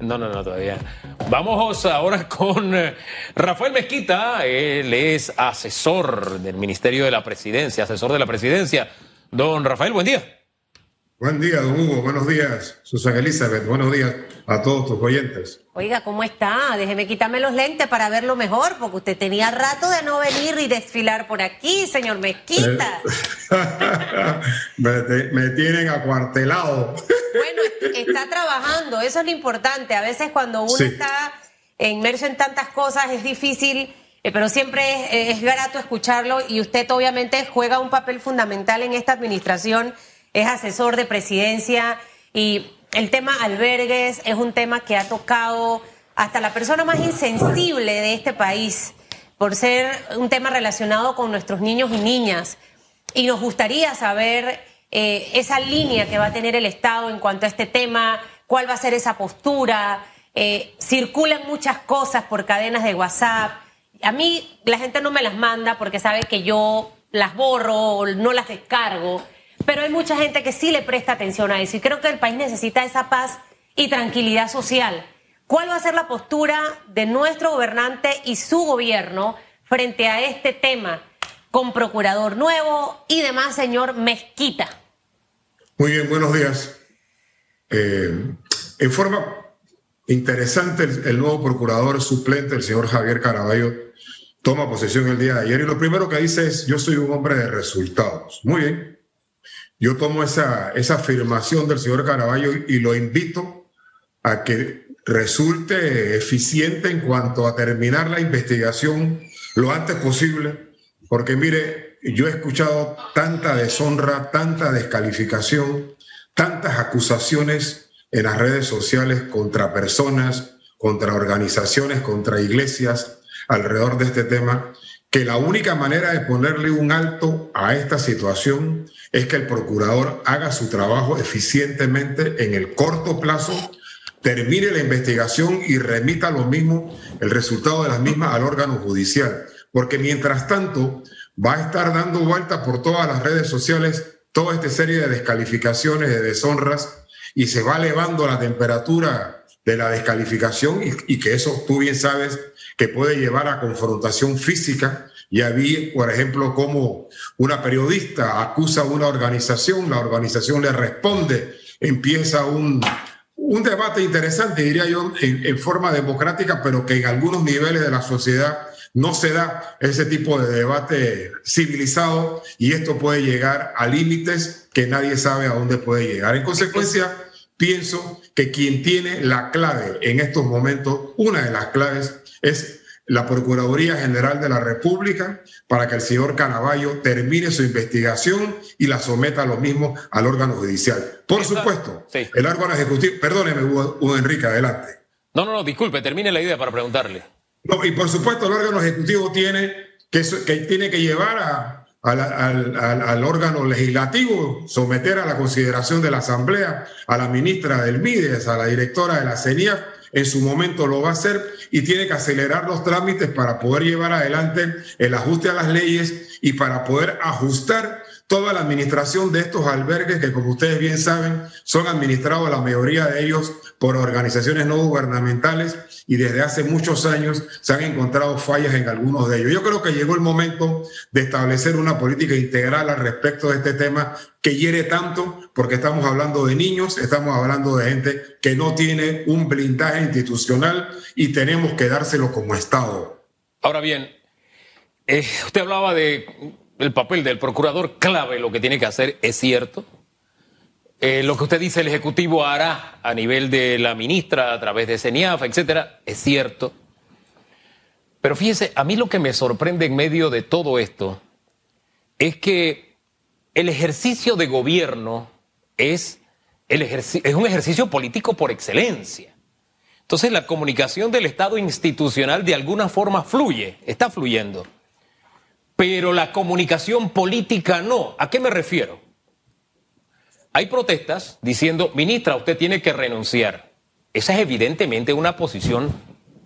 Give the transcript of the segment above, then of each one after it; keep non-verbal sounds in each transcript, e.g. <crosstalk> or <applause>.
No, no, no, todavía. Vamos ahora con eh, Rafael Mezquita. Él es asesor del Ministerio de la Presidencia, asesor de la Presidencia. Don Rafael, buen día. Buen día, don Hugo. Buenos días, Susana Elizabeth. Buenos días a todos tus oyentes. Oiga, ¿cómo está? Déjeme quitarme los lentes para verlo mejor, porque usted tenía rato de no venir y desfilar por aquí, señor Mezquita. <laughs> me, tienen acuartelado. bueno, está trabajando, eso es lo importante. A veces cuando uno está inmerso en tantas cosas es difícil, eh, pero siempre es grato escucharlo y usted obviamente juega un papel fundamental en esta administración es asesor de presidencia y el tema albergues es un tema que ha tocado hasta la persona más insensible de este país por ser un tema relacionado con nuestros niños y niñas. Y nos gustaría saber eh, esa línea que va a tener el Estado en cuanto a este tema, cuál va a ser esa postura. Eh, circulan muchas cosas por cadenas de WhatsApp. A mí la gente no me las manda porque sabe que yo las borro o no las descargo. Pero hay mucha gente que sí le presta atención a eso y creo que el país necesita esa paz y tranquilidad social. ¿Cuál va a ser la postura de nuestro gobernante y su gobierno frente a este tema con procurador nuevo y demás, señor Mezquita? Muy bien, buenos días. Eh, en forma interesante, el, nuevo procurador suplente, el señor Javier Caraballo, toma posesión el día de ayer y lo primero que dice es, yo soy un hombre de resultados. Muy bien, yo tomo esa, esa afirmación del señor Caraballo y lo invito a que resulte eficiente en cuanto a terminar la investigación lo antes posible, porque mire, yo he escuchado tanta deshonra, tanta descalificación, tantas acusaciones en las redes sociales contra personas, contra organizaciones, contra iglesias alrededor de este tema, que la única manera de ponerle un alto a esta situación es que el procurador haga su trabajo eficientemente en el corto plazo, termine la investigación y remita lo mismo, el resultado de las mismas al órgano judicial. Porque mientras tanto va a estar dando vueltas por todas las redes sociales toda esta serie de descalificaciones, de deshonras, y se va elevando la temperatura de la descalificación y que eso tú bien sabes que puede llevar a confrontación física. Ya vi, por ejemplo, cómo una periodista acusa a una organización, la organización le responde, empieza un, un debate interesante, diría yo, en, forma democrática, pero que en algunos niveles de la sociedad no se da ese tipo de debate civilizado y esto puede llegar a límites que nadie sabe a dónde puede llegar. En consecuencia, pienso que quien tiene la clave en estos momentos, una de las claves, es la Procuraduría General de la República para que el señor Canavallo termine su investigación y la someta a lo mismo al órgano judicial. Por supuesto, el órgano ejecutivo, perdóneme, Hugo, Enrique, adelante. No, no, no, disculpe, termine la idea para preguntarle. No, y por supuesto, el órgano ejecutivo tiene que, que tiene que llevar al, al, órgano legislativo, someter a la consideración de la Asamblea a la ministra del MIDES, a la directora de la CENIAF, en su momento lo va a hacer y tiene que acelerar los trámites para poder llevar adelante el ajuste a las leyes y para poder ajustar toda la administración de estos albergues que, como ustedes bien saben, son administrados la mayoría de ellos por organizaciones no gubernamentales y desde hace muchos años se han encontrado fallas en algunos de ellos. Yo creo que llegó el momento de establecer una política integral al respecto de este tema que hiere tanto, porque estamos hablando de niños, estamos hablando de gente que no tiene un blindaje institucional y tenemos que dárselo como Estado. Ahora bien, eh, usted hablaba de el papel del procurador clave, lo que tiene que hacer es cierto. Eh, lo que usted dice el Ejecutivo hará a nivel de la ministra, a través de CENIAF, etcétera, es cierto. Pero fíjese, a mí lo que me sorprende en medio de todo esto es que el ejercicio de gobierno es, es un ejercicio político por excelencia. Entonces la comunicación del Estado institucional de alguna forma fluye, está fluyendo pero la comunicación política no. ¿A qué me refiero? Hay protestas diciendo, ministra, usted tiene que renunciar. Esa es evidentemente una posición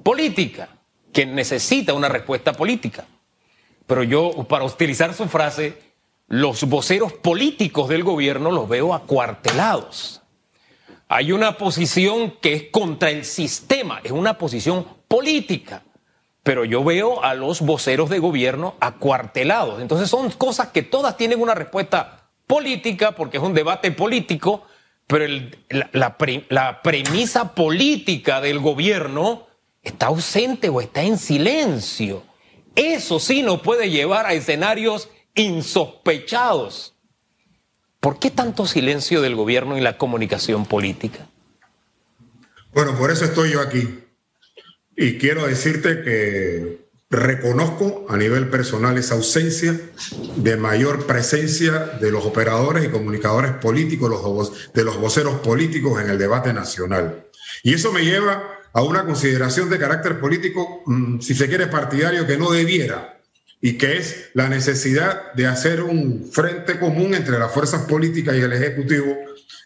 política que necesita una respuesta política. Pero yo, para utilizar su frase, los voceros políticos del gobierno los veo acuartelados. hay una posición que es contra el sistema, es una posición política. Pero yo veo a los voceros de gobierno acuartelados. Entonces son cosas que todas tienen una respuesta política, porque es un debate político, pero la, la premisa política del gobierno está ausente o está en silencio. Eso sí nos puede llevar a escenarios insospechados. ¿Por qué tanto silencio del gobierno y la comunicación política? Bueno, por eso estoy yo aquí. Y quiero decirte que reconozco a nivel personal esa ausencia de mayor presencia de los operadores y comunicadores políticos, de los voceros políticos en el debate nacional. Y eso me lleva a una consideración de carácter político, mm, si se quiere, partidario, que no debiera y que es la necesidad de hacer un frente común entre las fuerzas políticas y el Ejecutivo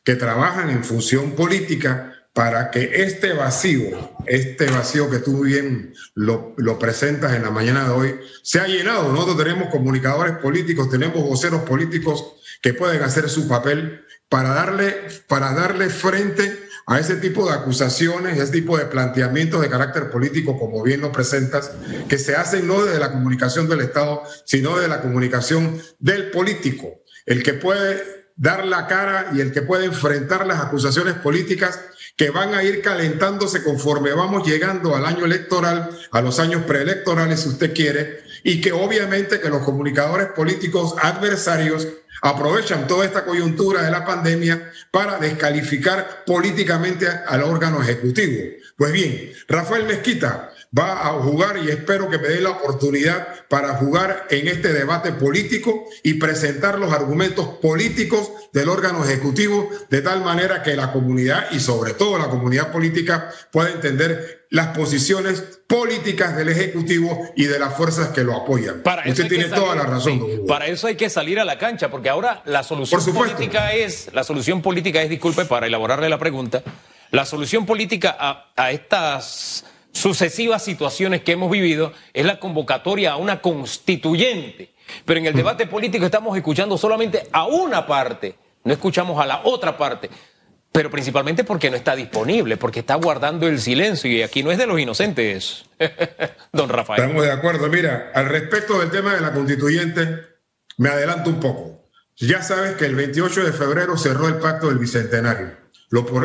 que trabajan en función política para que este vacío, este vacío que tú bien lo, presentas en la mañana de hoy, sea llenado. Nosotros tenemos comunicadores políticos, tenemos voceros políticos que pueden hacer su papel para darle, para darle frente a ese tipo de acusaciones, ese tipo de planteamientos de carácter político, como bien lo presentas, que se hacen no desde la comunicación del Estado, sino de la comunicación del político, el que puede dar la cara y el que puede enfrentar las acusaciones políticas que van a ir calentándose conforme vamos llegando al año electoral, a los años preelectorales, si usted quiere, y que obviamente que los comunicadores políticos adversarios aprovechan toda esta coyuntura de la pandemia para descalificar políticamente al órgano ejecutivo. Pues bien, Rafael Mezquita va a jugar y espero que me dé la oportunidad para jugar en este debate político y presentar los argumentos políticos del órgano ejecutivo de tal manera que la comunidad y sobre todo la comunidad política pueda entender las posiciones políticas del Ejecutivo y de las fuerzas que lo apoyan. Para Usted tiene toda la razón. para eso hay que salir a la cancha, porque ahora la solución política es, la solución política es, disculpe, para elaborarle la pregunta, la solución política a, a estas sucesivas situaciones que hemos vivido es la convocatoria a una constituyente. Pero en el debate político estamos escuchando solamente a una parte, no escuchamos a la otra parte. Pero principalmente porque no está disponible, porque está guardando el silencio y aquí no es de los inocentes, <laughs> don Rafael. Estamos de acuerdo. Mira, al respecto del tema de la constituyente, me adelanto un poco. Ya sabes que el 28 de febrero cerró el pacto del Bicentenario.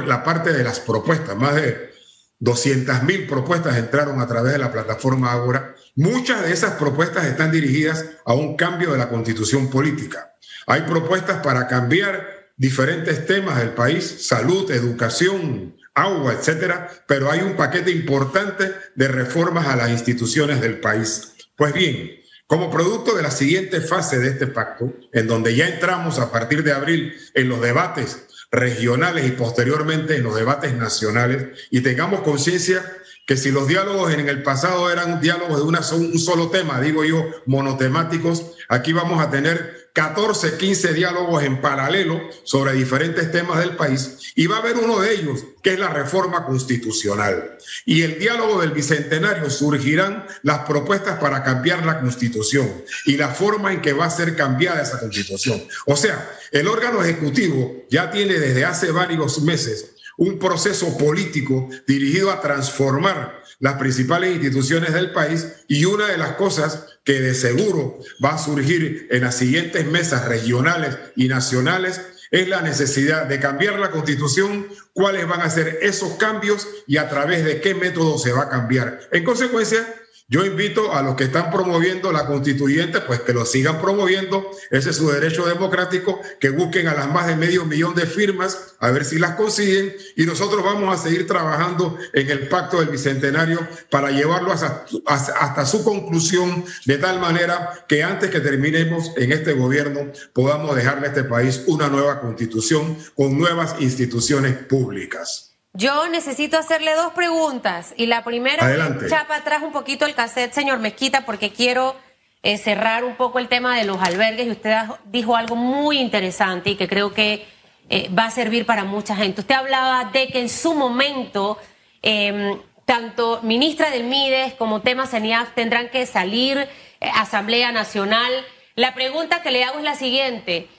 La parte de las propuestas, más de 200 mil propuestas entraron a través de la plataforma Agora. Muchas de esas propuestas están dirigidas a un cambio de la constitución política. Hay propuestas para cambiar diferentes temas del país, salud, educación, agua, etcétera, pero hay un paquete importante de reformas a las instituciones del país. Pues bien, como producto de la siguiente fase de este pacto, en donde ya entramos a partir de abril en los debates regionales y posteriormente en los debates nacionales y tengamos conciencia que si los diálogos en el pasado eran diálogos de una, un solo tema, digo yo, monotemáticos, aquí vamos a tener 14, 15 diálogos en paralelo sobre diferentes temas del país y va a haber uno de ellos que es la reforma constitucional. Y el diálogo del Bicentenario surgirán las propuestas para cambiar la constitución y la forma en que va a ser cambiada esa constitución. O sea, el órgano ejecutivo ya tiene desde hace varios meses un proceso político dirigido a transformar las principales instituciones del país y una de las cosas que de seguro va a surgir en las siguientes mesas regionales y nacionales es la necesidad de cambiar la constitución, cuáles van a ser esos cambios y a través de qué método se va a cambiar. En consecuencia, yo invito a los que están promoviendo la constituyente, pues que lo sigan promoviendo, ese es su derecho democrático, que busquen a las más de medio millón de firmas, a ver si las consiguen, y nosotros vamos a seguir trabajando en el pacto del Bicentenario para llevarlo hasta, su conclusión, de tal manera que antes que terminemos en este gobierno podamos dejarle a este país una nueva constitución con nuevas instituciones públicas. Yo necesito hacerle dos preguntas. Y la primera, chapa atrás un poquito el cassette, señor Mezquita, porque quiero eh, cerrar un poco el tema de los albergues. Y usted dijo algo muy interesante y que creo que eh, va a servir para mucha gente. Usted hablaba de que en su momento, em, tanto ministra del MIDES como tema CENIAF tendrán que salir, eh, Asamblea Nacional. La pregunta que le hago es la siguiente.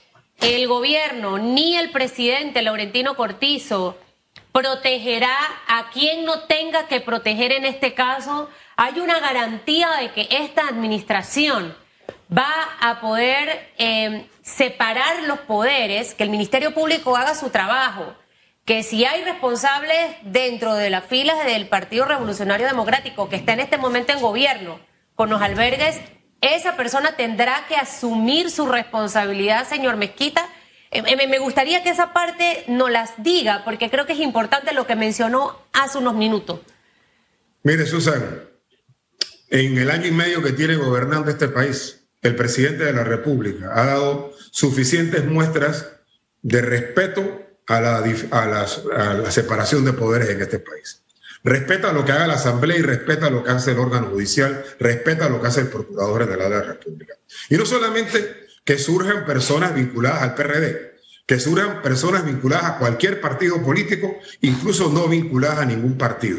El gobierno, ni el presidente Laurentino Cortizo, protegerá a quien no tenga que proteger en este caso. Hay una garantía de que esta administración va a poder eh, separar los poderes, que el Ministerio Público haga su trabajo, que si hay responsables dentro de las filas del Partido Revolucionario Democrático que está en este momento en gobierno con los albergues, esa persona tendrá que asumir su responsabilidad, señor Mezquita. Eh, eh, me gustaría que esa parte nos las diga, porque creo que es importante lo que mencionó hace unos minutos. Mire, Susan, en el año y medio que tiene gobernando este país, el presidente de la República ha dado suficientes muestras de respeto a la, separación de poderes en este país. Respeta lo que haga la Asamblea y respeta lo que hace el órgano judicial, respeta lo que hace el Procurador de la República. Y no solamente que surjan personas vinculadas al PRD, que surjan personas vinculadas a cualquier partido político, incluso no vinculadas a ningún partido.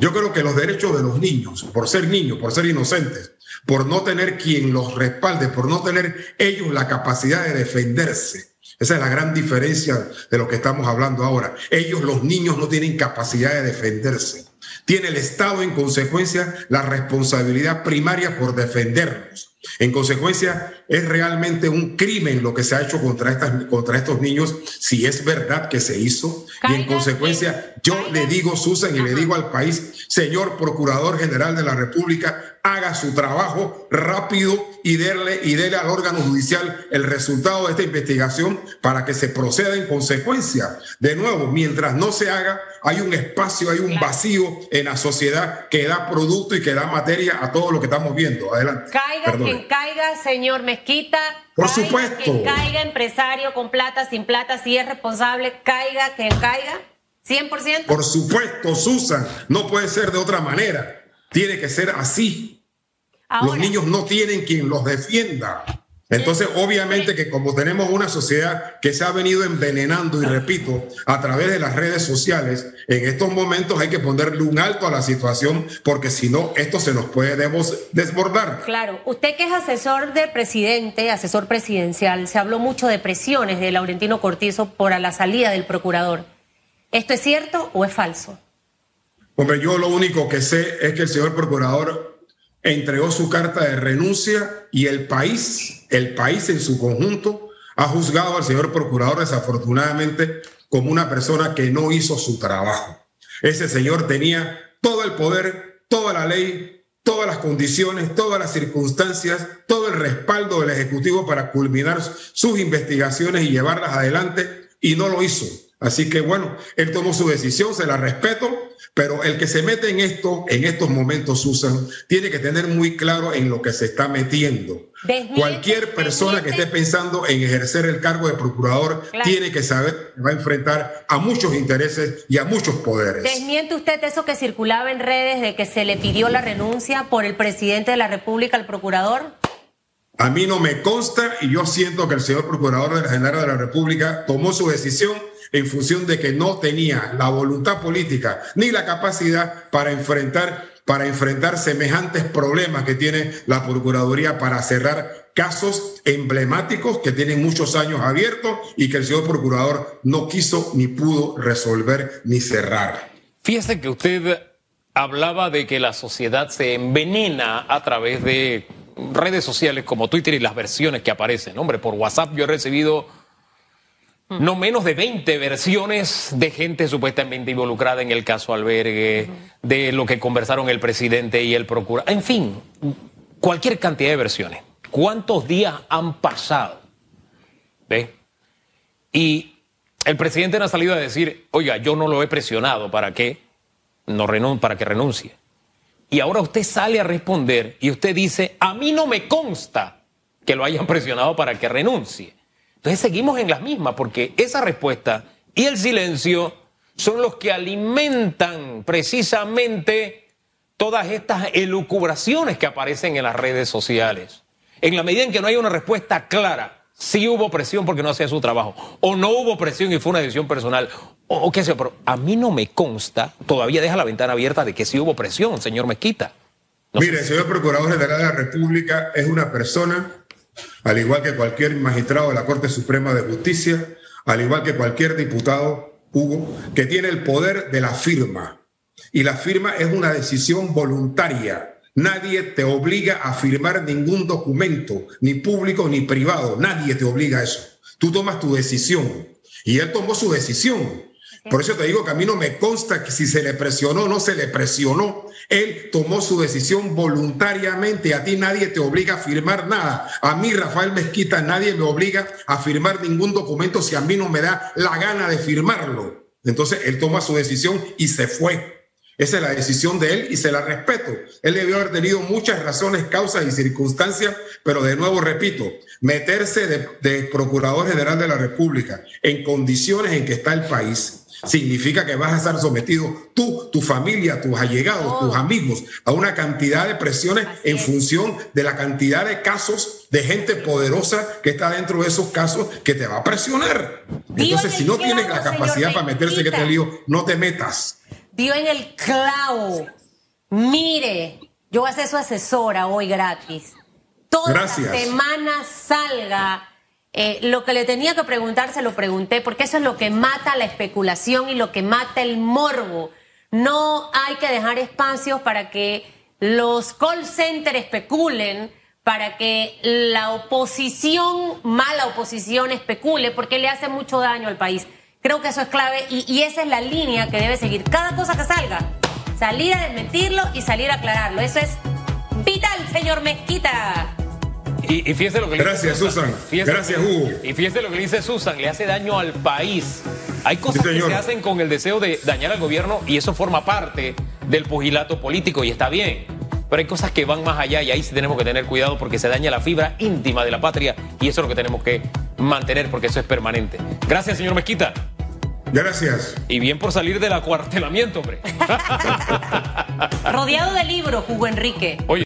Yo creo que los derechos de los niños, por ser niños, por ser inocentes, por no tener quien los respalde, por no tener ellos la capacidad de defenderse, esa es la gran diferencia de lo que estamos hablando ahora. Ellos, los niños, no tienen capacidad de defenderse. Tiene el Estado, en consecuencia, la responsabilidad primaria por defenderlos. En consecuencia, es realmente un crimen lo que se ha hecho contra, estas, contra estos niños, si es verdad que se hizo. y en consecuencia, yo le digo, Susan, y le digo al país, señor Procurador General de la República, haga su trabajo rápido y déle, y déle al órgano judicial el resultado de esta investigación para que se proceda en consecuencia. De nuevo, mientras no se haga, hay un espacio, hay un vacío en la sociedad que da producto y que da materia a todo lo que estamos viendo. Adelante. Caiga quien caiga, señor Mezquita. Por supuesto. Quien caiga, empresario con plata, sin plata, si es responsable, caiga quien caiga. 100%. Por supuesto, Susan, no puede ser de otra manera. Tiene que ser así. los niños no tienen quien los defienda. Entonces, obviamente que como tenemos una sociedad que se ha venido envenenando, y repito, a través de las redes sociales, en estos momentos hay que ponerle un alto a la situación porque si no, esto se nos puede desbordar. Claro, usted que es asesor del presidente, asesor presidencial, se habló mucho de presiones de Laurentino Cortizo por la salida del procurador. ¿Esto es cierto o es falso? Hombre, yo lo único que sé es que el señor procurador entregó su carta de renuncia y el país, el país en su conjunto, ha juzgado al señor procurador desafortunadamente como una persona que no hizo su trabajo. Ese señor tenía todo el poder, toda la ley, todas las condiciones, todas las circunstancias, todo el respaldo del Ejecutivo para culminar sus investigaciones y llevarlas adelante y no lo hizo. Así que bueno, él tomó su decisión, se la respeto, pero el que se mete en esto, en estos momentos, Susan, tiene que tener muy claro en lo que se está metiendo. Cualquier persona que esté pensando en ejercer el cargo de procurador tiene que saber que va a enfrentar a muchos intereses y a muchos poderes. ¿Desmiente usted eso que circulaba en redes de que se le pidió la renuncia por el presidente de la República al procurador? A mí no me consta y yo siento que el señor Procurador General de la República tomó su decisión en función de que no tenía la voluntad política ni la capacidad para enfrentar, para enfrentar semejantes problemas que tiene la Procuraduría para cerrar casos emblemáticos que tienen muchos años abiertos y que el señor Procurador no quiso ni pudo resolver ni cerrar. Fíjese que usted hablaba de que la sociedad se envenena a través de redes sociales como Twitter y las versiones que aparecen. Hombre, por WhatsApp yo he recibido no menos de 20 versiones de gente supuestamente involucrada en el caso albergue, de lo que conversaron el presidente y el procurador. En fin, cualquier cantidad de versiones. ¿Cuántos días han pasado? ¿Ve? Y el presidente no ha salido a decir, oiga, yo no lo he presionado para que, no para que renuncie. Y ahora usted sale a responder y usted dice, a mí no me consta que lo hayan presionado para que renuncie. Entonces seguimos en las mismas porque esa respuesta y el silencio son los que alimentan precisamente todas estas elucubraciones que aparecen en las redes sociales. En la medida en que no hay una respuesta clara, si hubo presión porque no hacía su trabajo, o no hubo presión y fue una decisión personal, o, qué sé pero a mí no me consta, todavía deja la ventana abierta de que sí hubo presión, señor Mezquita. Mire, el señor Procurador General de la República es una persona, al igual que cualquier magistrado de la Corte Suprema de Justicia, al igual que cualquier diputado Hugo, que tiene el poder de la firma. Y la firma es una decisión voluntaria. Nadie te obliga a firmar ningún documento, ni público ni privado. Nadie te obliga a eso. Tú tomas tu decisión. Y él tomó su decisión. Por eso te digo que a mí no me consta que si se le presionó o no se le presionó. Él tomó su decisión voluntariamente. A ti nadie te obliga a firmar nada. A mí, Rafael Mezquita, nadie me obliga a firmar ningún documento si a mí no me da la gana de firmarlo. Entonces él toma su decisión y se fue. Esa es la decisión de él y se la respeto. Él debió haber tenido muchas razones, causas y circunstancias, pero de nuevo repito, meterse de, de, Procurador General de la República en condiciones en que está el país significa que vas a estar sometido tú, tu familia, tus allegados, tus amigos, a una cantidad de presiones en función de la cantidad de casos de gente poderosa que está dentro de esos casos que te va a presionar. Entonces, si no tienes la capacidad para meterse que te lío, no te metas. Dio en el clavo. Mire, yo voy a ser su asesora hoy gratis. Toda la semana salga eh, lo que le tenía que preguntar se lo pregunté porque eso es lo que mata la especulación y lo que mata el morbo. No hay que dejar espacios para que los call centers especulen, para que la oposición, mala oposición, especule, porque le hace mucho daño al país. Creo que eso es clave y, y esa es la línea que debe seguir cada cosa que salga. Salir a desmentirlo y salir a aclararlo. Eso es vital, señor Mezquita. Y, fíjese lo que le Gracias, dice Susan. Gracias, Hugo. Y fíjese lo que dice Susan, le hace daño al país. Hay cosas que se hacen con el deseo de dañar al gobierno y eso forma parte del pugilato político y está bien. Pero hay cosas que van más allá y ahí sí tenemos que tener cuidado porque se daña la fibra íntima de la patria y eso es lo que tenemos que mantener porque eso es permanente. Gracias, señor Mezquita. Gracias. Y bien por salir del acuartelamiento, hombre. <laughs> Rodeado de libros, Hugo Enrique. Oye.